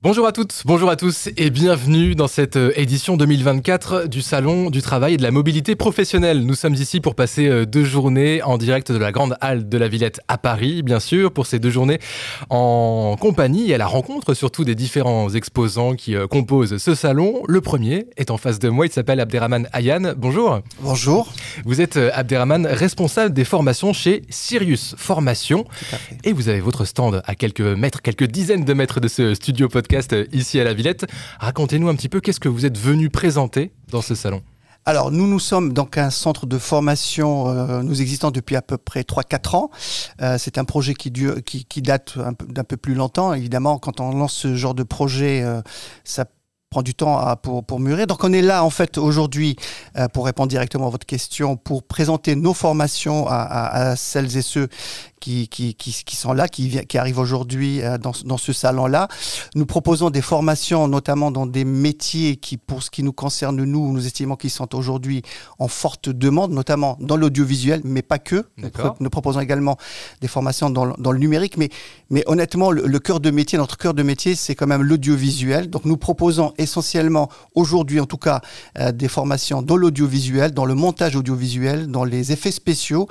Bonjour à toutes, bonjour à tous et bienvenue dans cette euh, édition 2024 du Salon du Travail et de la Mobilité Professionnelle. Nous sommes ici pour passer euh, deux journées en direct de la Grande Halle de la Villette à Paris, bien sûr, pour ces deux journées en compagnie et à la rencontre surtout des différents exposants qui euh, composent ce salon. Le premier est en face de moi, il s'appelle Abderrahman Ayan. Bonjour. Bonjour. Vous êtes Abderrahman, responsable des formations chez Sirius Formation et vous avez votre stand à quelques mètres, quelques dizaines de mètres de ce studio podcast euh, ici à la Villette. Racontez-nous un petit peu qu'est-ce que vous êtes venu présenter dans ce salon? Alors, nous, nous sommes donc un centre de formation, euh, nous existons depuis à peu près 3-4 ans. Euh, c'est un projet qui, date d'un peu, plus longtemps. Évidemment, quand on lance ce genre de projet, ça prend du temps pour, pour mûrir. Donc on est là en fait aujourd'hui pour répondre directement à votre question, pour présenter nos formations à, à, celles et ceux qui, qui, qui, sont là, qui, qui arrivent aujourd'hui euh, dans, dans, ce salon-là. Nous proposons des formations, notamment dans des métiers qui, pour ce qui nous concerne, nous, nous estimons qu'ils sont aujourd'hui en forte demande, notamment dans l'audiovisuel, mais pas que. Nous proposons également des formations dans, dans le numérique, mais, mais honnêtement, le, cœur de métier, notre cœur de métier, c'est quand même l'audiovisuel. Donc nous proposons essentiellement, aujourd'hui en tout cas, euh, des formations dans l'audiovisuel, dans le montage audiovisuel, dans les effets spéciaux.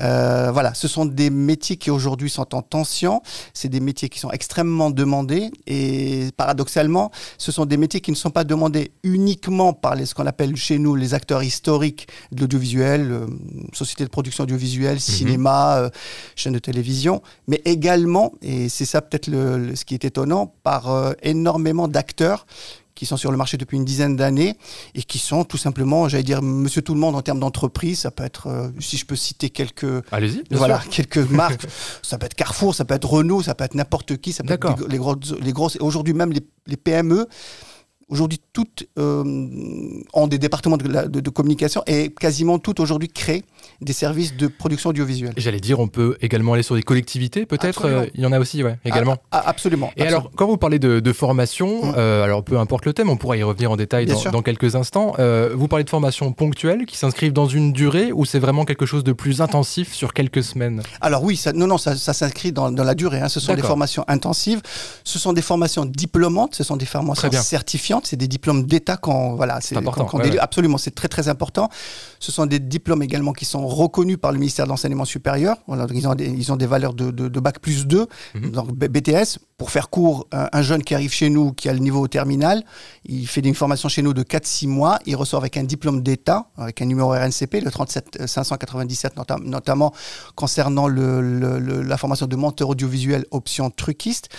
Euh, voilà, ce sont des métiers qui aujourd'hui sont en tension, c'est des métiers qui sont extrêmement demandés et paradoxalement, ce sont des métiers qui ne sont pas demandés uniquement par les, ce qu'on appelle chez nous les acteurs historiques de l'audiovisuel, euh, société de production audiovisuelle, mhm. cinéma, euh, chaîne de télévision, mais également, et c'est ça peut-être le, ce qui est étonnant, par euh, énormément d'acteurs qui sont sur le marché depuis une dizaine d'années et qui sont tout simplement, j'allais dire, monsieur tout le monde en termes d'entreprise. Ça peut être, euh, si je peux citer quelques, voilà, quelques marques. Ça peut être Carrefour, ça peut être Renault, ça peut être n'importe qui, ça peut être les, grosses, les grosses. Aujourd'hui même les, les PME Aujourd'hui, toutes euh, ont des départements de, communication et quasiment toutes aujourd'hui créent des services de production audiovisuelle. J'allais dire, on peut également aller sur des collectivités, peut-être euh, Il y en a aussi, ouais, également. Ah, ah, absolument. Et alors, quand vous parlez de, formation, mmh. euh, alors peu importe le thème, on pourra y revenir en détail dans, quelques instants. vous parlez de formation ponctuelle qui s'inscrivent dans une durée ou c'est vraiment quelque chose de plus intensif sur quelques semaines? Alors oui, ça, non, non, ça, s'inscrit dans, la durée. Hein. Ce sont des formations intensives, ce sont des formations diplômantes, ce sont des formations certifiantes c'est des diplômes d'État quand voilà, c'est important. absolument, c'est très très important. Ce sont des diplômes également qui sont reconnus par le ministère de l'enseignement supérieur. Voilà, ils, ont des, ils ont des valeurs de, de, bac plus 2, mhm. donc BTS. Pour faire court, un, jeune qui arrive chez nous, qui a le niveau terminal, il fait une formation chez nous de 4-6 mois, il ressort avec un diplôme d'État, avec un numéro RNCP, le 37 597 notamment concernant le, la formation de monteur audiovisuel option truquiste.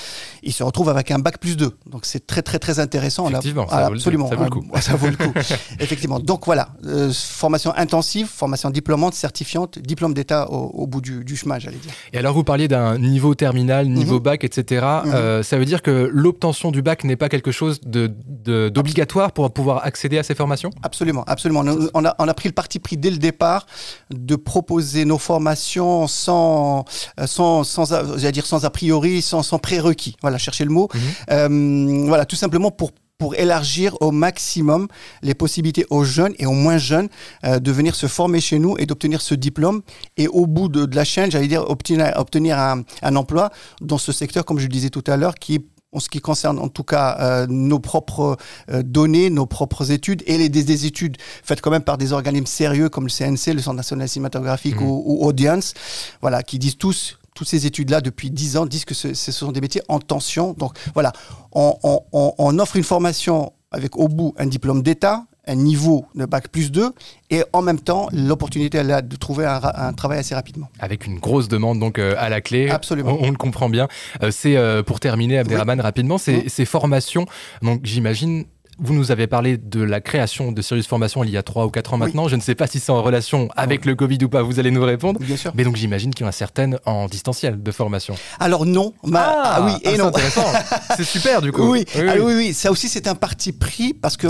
Il se retrouve avec un bac plus 2. Donc c'est très très très intéressant. Effectivement, ça absolument. Vaut le coup. Ça vaut le coup. Effectivement. Donc voilà, euh, formation intensive, formation diplômante, certifiante, diplôme d'État au, bout du, chemin, j'allais dire. Et alors vous parliez d'un niveau terminal, niveau mhm. bac, etc. Mhm. Euh, ça veut dire que l'obtention du bac n'est pas quelque chose d'obligatoire de, pour pouvoir accéder à ces formations? Absolument, absolument. On a, on a, pris le parti pris dès le départ de proposer nos formations sans, euh, sans, sans, dire sans a priori, sans, sans prérequis. Voilà, chercher le mot. Mhm. voilà, tout simplement pour pour élargir au maximum les possibilités aux jeunes et aux moins jeunes euh, de venir se former chez nous et d'obtenir ce diplôme. Et au bout de, la chaîne, j'allais dire, obtenir, obtenir un, emploi dans ce secteur, comme je le disais tout à l'heure, qui en ce qui concerne en tout cas euh, nos propres euh, données, nos propres études et les, des, études faites quand même par des organismes sérieux comme le CNC, le Centre national cinématographique mmh. ou, ou, Audience, voilà, qui disent tous toutes ces études-là depuis 10 ans disent que ce, sont des métiers en tension. Donc voilà, on, offre une formation avec au bout un diplôme d'État, un niveau de bac plus 2 et en même temps l'opportunité de trouver un, travail assez rapidement. Avec une grosse demande donc euh, à la clé. Absolument. On, le comprend bien. Euh, c'est euh, pour terminer, Abderrahman, rapidement, ces, ces formations, donc j'imagine vous nous avez parlé de la création de Sirius Formation il y a 3 ou 4 ans maintenant. Je ne sais pas si c'est en relation avec le Covid ou pas, vous allez nous répondre. Bien sûr. Mais donc j'imagine qu'il y en a certaines en distanciel de formation. Alors non. ah, ah, oui et ah, non. intéressant. c'est super du coup. Oui. Oui, ah, oui. oui, Ça aussi c'est un parti pris parce que,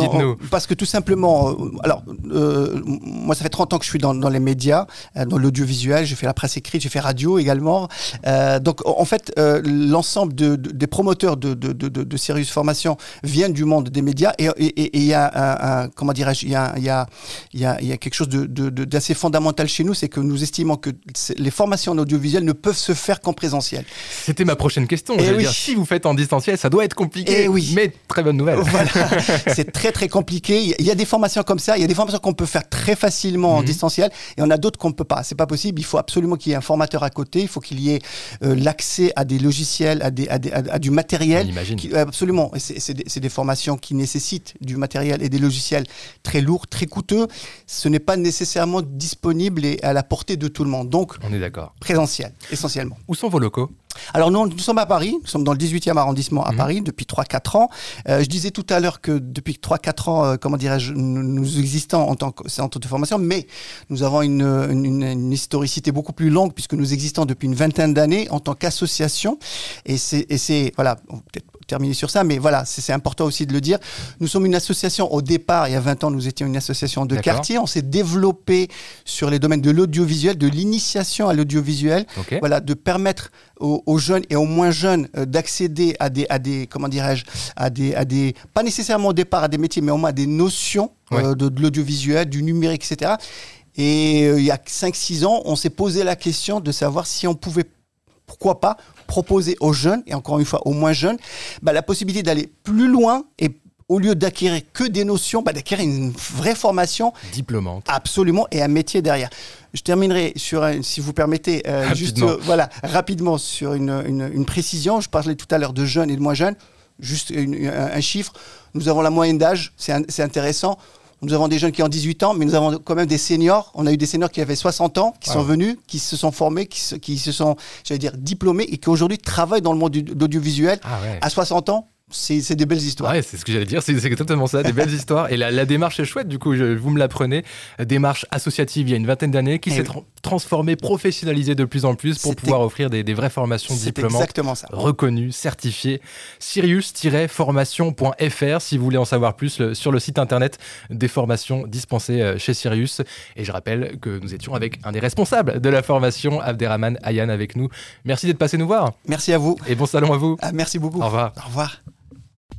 parce que tout simplement, euh, alors euh, moi ça fait 30 ans que je suis dans, dans les médias, euh, dans l'audiovisuel, j'ai fait la presse écrite, j'ai fait radio également. donc en fait l'ensemble de, des promoteurs de, de, de, Sirius Formation viennent du monde des médias et il y a, un, comment dirais-je, il y a, y, a, y, a, y a quelque chose d'assez de, de, fondamental chez nous, c'est que nous estimons que les formations en audiovisuel ne peuvent se faire qu'en présentiel. C'était ma prochaine question. Eh oui. dire, si vous faites en distanciel, ça doit être compliqué. Et eh oui. Mais très bonne nouvelle. Voilà. c'est très très compliqué. Il y a des formations comme ça. Il y a des formations qu'on peut faire très facilement en mhm. distanciel, et on a d'autres qu'on ne peut pas. C'est pas possible. Il faut absolument qu'il y ait un formateur à côté. Il faut qu'il y ait euh, l'accès à des logiciels, à, des, à, des, à, du matériel. Qui, absolument. C'est des, des, formations qui nécessitent du matériel et des logiciels très lourds, très coûteux. Ce n'est pas nécessairement disponible et à la portée de tout le monde. Donc, on est d'accord. Présentiel, essentiellement. Où sont vos locaux? Alors nous, nous sommes à Paris, nous sommes dans le 18e arrondissement à mhm. Paris depuis 3-4 ans. Euh, je disais tout à l'heure que depuis 3-4 ans, euh, comment dirais-je, nous, existons en tant que centre de formation, mais nous avons une, une, historicité beaucoup plus longue puisque nous existons depuis une vingtaine d'années en tant qu'association. Et c'est, voilà, peut-être terminer sur ça, mais voilà, c'est important aussi de le dire. Nous sommes une association, au départ, il y a 20 ans, nous étions une association de quartier. On s'est développé sur les domaines de l'audiovisuel, de l'initiation à l'audiovisuel, voilà, de permettre aux, jeunes et aux moins jeunes euh, d'accéder à des, à des, comment dirais-je, à des, à des, pas nécessairement au départ à des métiers, mais au moins à des notions euh, de, de l'audiovisuel, du numérique, etc. Et euh, il y a 5-6 ans, on s'est posé la question de savoir si on pouvait pourquoi pas proposer aux jeunes, et encore une fois aux moins jeunes, bah, la possibilité d'aller plus loin et au lieu d'acquérir que des notions, bah, d'acquérir une vraie formation. Diplômante. Absolument, et un métier derrière. Je terminerai sur, si vous permettez, euh, juste voilà, rapidement sur une, précision. Je parlais tout à l'heure de jeunes et de moins jeunes. Juste un, chiffre. Nous avons la moyenne d'âge, c'est intéressant. Nous avons des jeunes qui ont 18 ans, mais nous avons quand même des seniors. On a eu des seniors qui avaient 60 ans, qui sont venus, qui se sont formés, qui se, qui se sont, j'allais dire, diplômés et qui aujourd'hui travaillent dans le monde de l'audiovisuel. Ah à 60 ans, c'est des belles histoires. Ouais, c'est ce que j'allais dire, c'est totalement ça, des belles histoires. Et la, démarche est chouette, du coup, vous me l'apprenez. Démarche associative il y a une vingtaine d'années qui eh s'est transformée, professionnalisée de plus en plus pour pouvoir offrir des, vraies formations diplômantes exactement ça. reconnues, certifiées. Sirius-formation.fr si vous voulez en savoir plus sur le site internet des formations dispensées euh, chez Sirius. Et je rappelle que nous étions avec un des responsables de la formation, Abderrahman Ayan, avec nous. Merci d'être passé nous voir. Merci à vous. Et bon salon à vous. Ah, merci beaucoup. Au revoir. Au revoir.